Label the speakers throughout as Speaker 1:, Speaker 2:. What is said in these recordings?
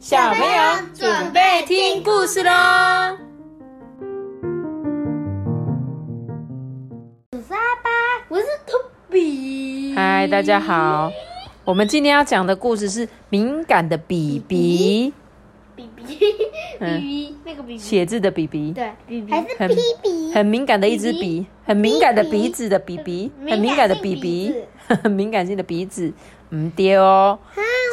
Speaker 1: 小朋友准备听故事喽！
Speaker 2: 我是阿爸，我是托比。
Speaker 1: 嗨，大家好，我们今天要讲的故事是敏感的比比，
Speaker 2: 比比，比比，那个比比，
Speaker 1: 写字的比比，
Speaker 2: 对，比比，
Speaker 3: 还是
Speaker 1: 很
Speaker 3: 比比，
Speaker 1: 很敏感的一支笔，很敏感的鼻子的比比，很敏感的比比，很 敏感性的鼻子，嗯，对哦，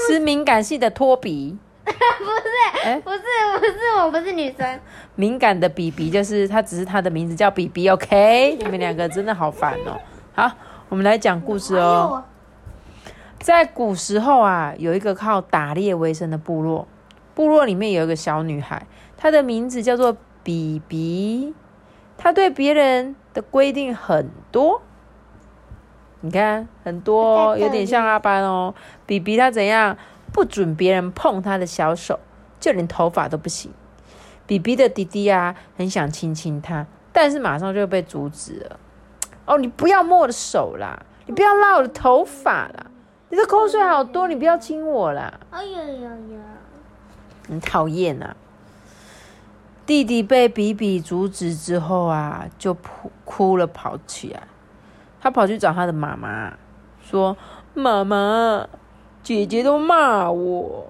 Speaker 1: 是敏感性的托比。
Speaker 2: 不是，
Speaker 1: 哎
Speaker 2: 不是，不是，我不是女生。
Speaker 1: 敏感的比比就是他，只是他的名字叫比比，OK？你们两个真的好烦哦。好，我们来讲故事哦。在古时候啊，有一个靠打猎为生的部落，部落里面有一个小女孩，她的名字叫做比比。她对别人的规定很多，你看很多哦，有点像阿班哦。比比她怎样？不准别人碰他的小手，就连头发都不行。比比的弟弟啊，很想亲亲他，但是马上就被阻止了。哦，你不要摸我的手啦，你不要拉我的头发啦，你的口水好多，你不要亲我啦，
Speaker 2: 哎呀呀呀！
Speaker 1: 很讨厌啊。弟弟被比比阻止之后啊，就哭哭了，跑起来。他跑去找他的妈妈，说：“妈妈，姐姐都骂我。”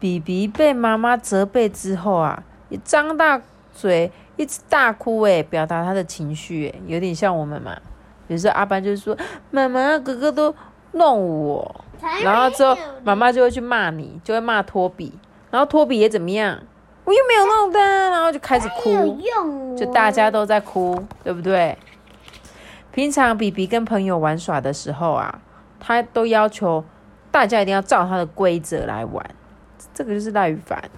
Speaker 1: 比比被妈妈责备之后啊，也张大嘴，一直大哭，哎，表达他的情绪，哎，有点像我们嘛。有时候阿班就是说：“妈妈，哥哥都弄我。”然后之后妈妈就会去骂你，就会骂托比，然后托比也怎么样？我又没有弄他，然后就开始哭，就大家都在哭，对不对？平常比比跟朋友玩耍的时候啊，他都要求大家一定要照他的规则来玩，这个就是赖宇凡。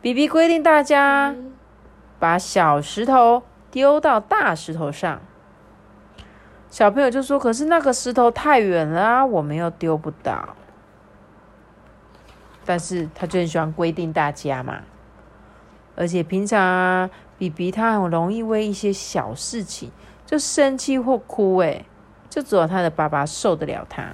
Speaker 1: 比比规定大家把小石头丢到大石头上，小朋友就说：“可是那个石头太远了啊，我们又丢不到。”但是他就很喜欢规定大家嘛，而且平常啊，比比他很容易为一些小事情就生气或哭，诶，就只有他的爸爸受得了他。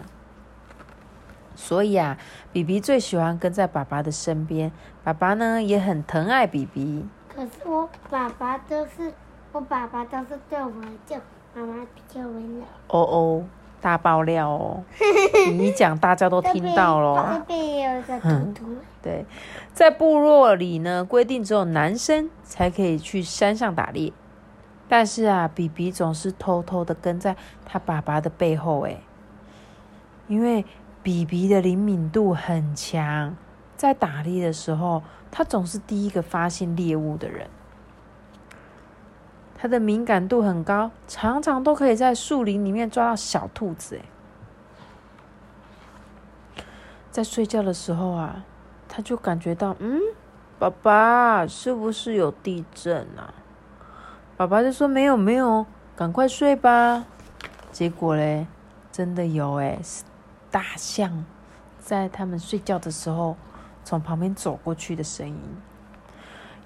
Speaker 1: 所以啊，比比最喜欢跟在爸爸的身边，爸爸呢也很疼爱比比。
Speaker 2: 可是我爸爸都是，我爸爸都是对我就妈妈比较温柔。
Speaker 1: 哦哦，大爆料哦！你讲，大家都听到
Speaker 2: 这
Speaker 1: 了。
Speaker 2: 边也有个图图，
Speaker 1: 对，在部落里呢，规定只有男生才可以去山上打猎。但是啊，比比总是偷偷的跟在他爸爸的背后，诶，因为比比的灵敏度很强，在打猎的时候，他总是第一个发现猎物的人。他的敏感度很高，常常都可以在树林里面抓到小兔子。诶，在睡觉的时候啊，他就感觉到，嗯，爸爸是不是有地震啊？爸爸就说没有没有，赶快睡吧。结果嘞，真的有哎，大象在他们睡觉的时候从旁边走过去的声音。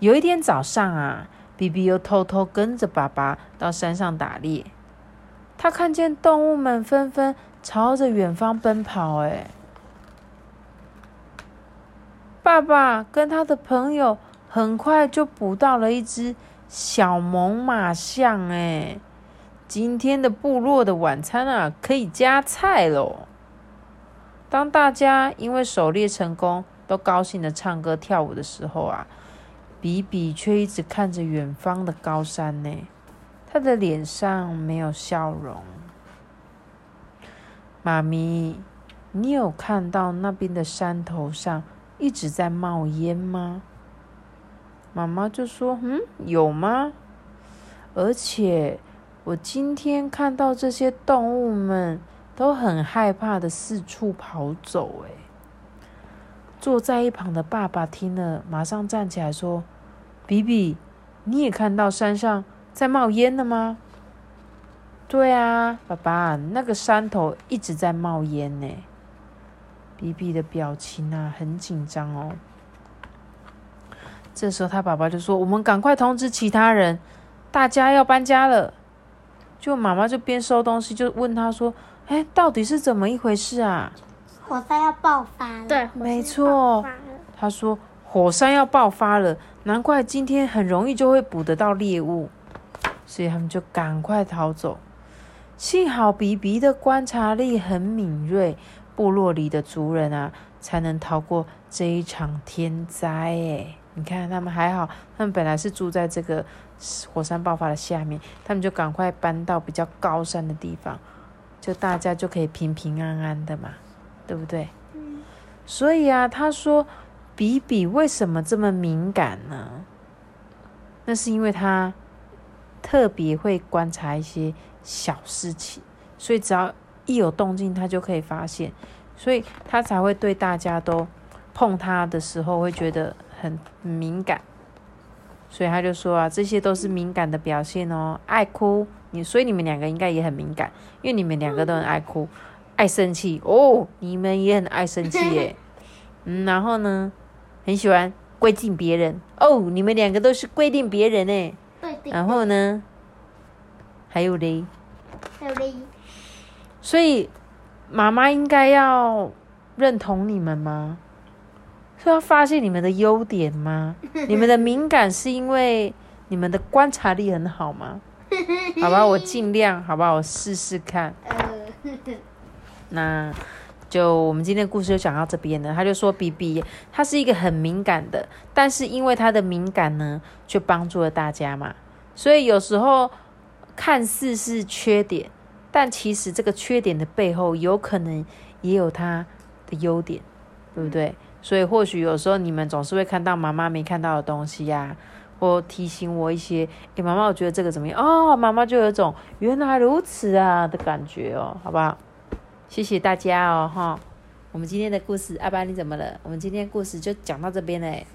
Speaker 1: 有一天早上啊，比比又偷偷跟着爸爸到山上打猎，他看见动物们纷纷朝着远方奔跑，哎。爸爸跟他的朋友很快就捕到了一只小猛犸象，哎，今天的部落的晚餐啊，可以加菜喽！当大家因为狩猎成功，都高兴的唱歌跳舞的时候啊，比比却一直看着远方的高山呢，他的脸上没有笑容。妈咪，你有看到那边的山头上？一直在冒烟吗？妈妈就说：“嗯，有吗？而且我今天看到这些动物们都很害怕的四处跑走。”哎，坐在一旁的爸爸听了，马上站起来说：“比比，你也看到山上在冒烟了吗？”“对啊，爸爸，那个山头一直在冒烟呢。”比比的表情啊，很紧张哦。这时候，他爸爸就说：“我们赶快通知其他人，大家要搬家了。”就妈妈就边收东西，就问他说：“哎，到底是怎么一回事啊？”
Speaker 3: 火山要爆发了。
Speaker 2: 对，
Speaker 1: 没错，他说火山要爆发了，难怪今天很容易就会捕得到猎物，所以他们就赶快逃走。幸好比比的观察力很敏锐，部落里的族人啊，才能逃过这一场天灾。哎，你看他们还好，他们本来是住在这个火山爆发的下面，他们就赶快搬到比较高山的地方，就大家就可以平平安安的嘛，对不对？所以啊，他说比比为什么这么敏感呢？那是因为他特别会观察一些小事情，所以只要一有动静，他就可以发现，所以他才会对大家都碰他的时候会觉得很敏感。所以他就说啊，这些都是敏感的表现哦。爱哭，你所以你们两个应该也很敏感，因为你们两个都很爱哭。爱生气哦，你们也很爱生气耶，嗯，然后呢，很喜欢规定别人哦，你们两个都是规定别人哎，然后呢，还有嘞，
Speaker 2: 还有嘞，
Speaker 1: 所以妈妈应该要认同你们吗？是要发现你们的优点吗？你们的敏感是因为你们的观察力很好吗？好吧，我尽量，好吧，我试试看。那就我们今天的故事就讲到这边了。他就说比比他是一个很敏感的，但是因为他的敏感呢，就帮助了大家嘛。所以有时候看似是缺点，但其实这个缺点的背后，有可能也有他的优点，对不对？所以或许有时候你们总是会看到妈妈没看到的东西呀，或提醒我一些，诶，妈妈，我觉得这个怎么样？哦，妈妈就有一种原来如此啊的感觉哦，好不好？谢谢大家哦，哈！我们今天的故事，阿爸你怎么了？我们今天故事就讲到这边嘞，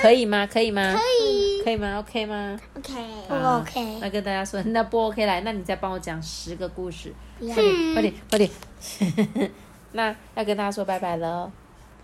Speaker 1: 可以吗？可以吗？
Speaker 2: 可以，
Speaker 1: 可以吗？OK 吗
Speaker 2: ？OK，
Speaker 1: 不
Speaker 2: OK。
Speaker 1: 那跟大家说，那不 OK 来，那你再帮我讲十个故事，快点，快点，快点。那要跟大家说拜拜了，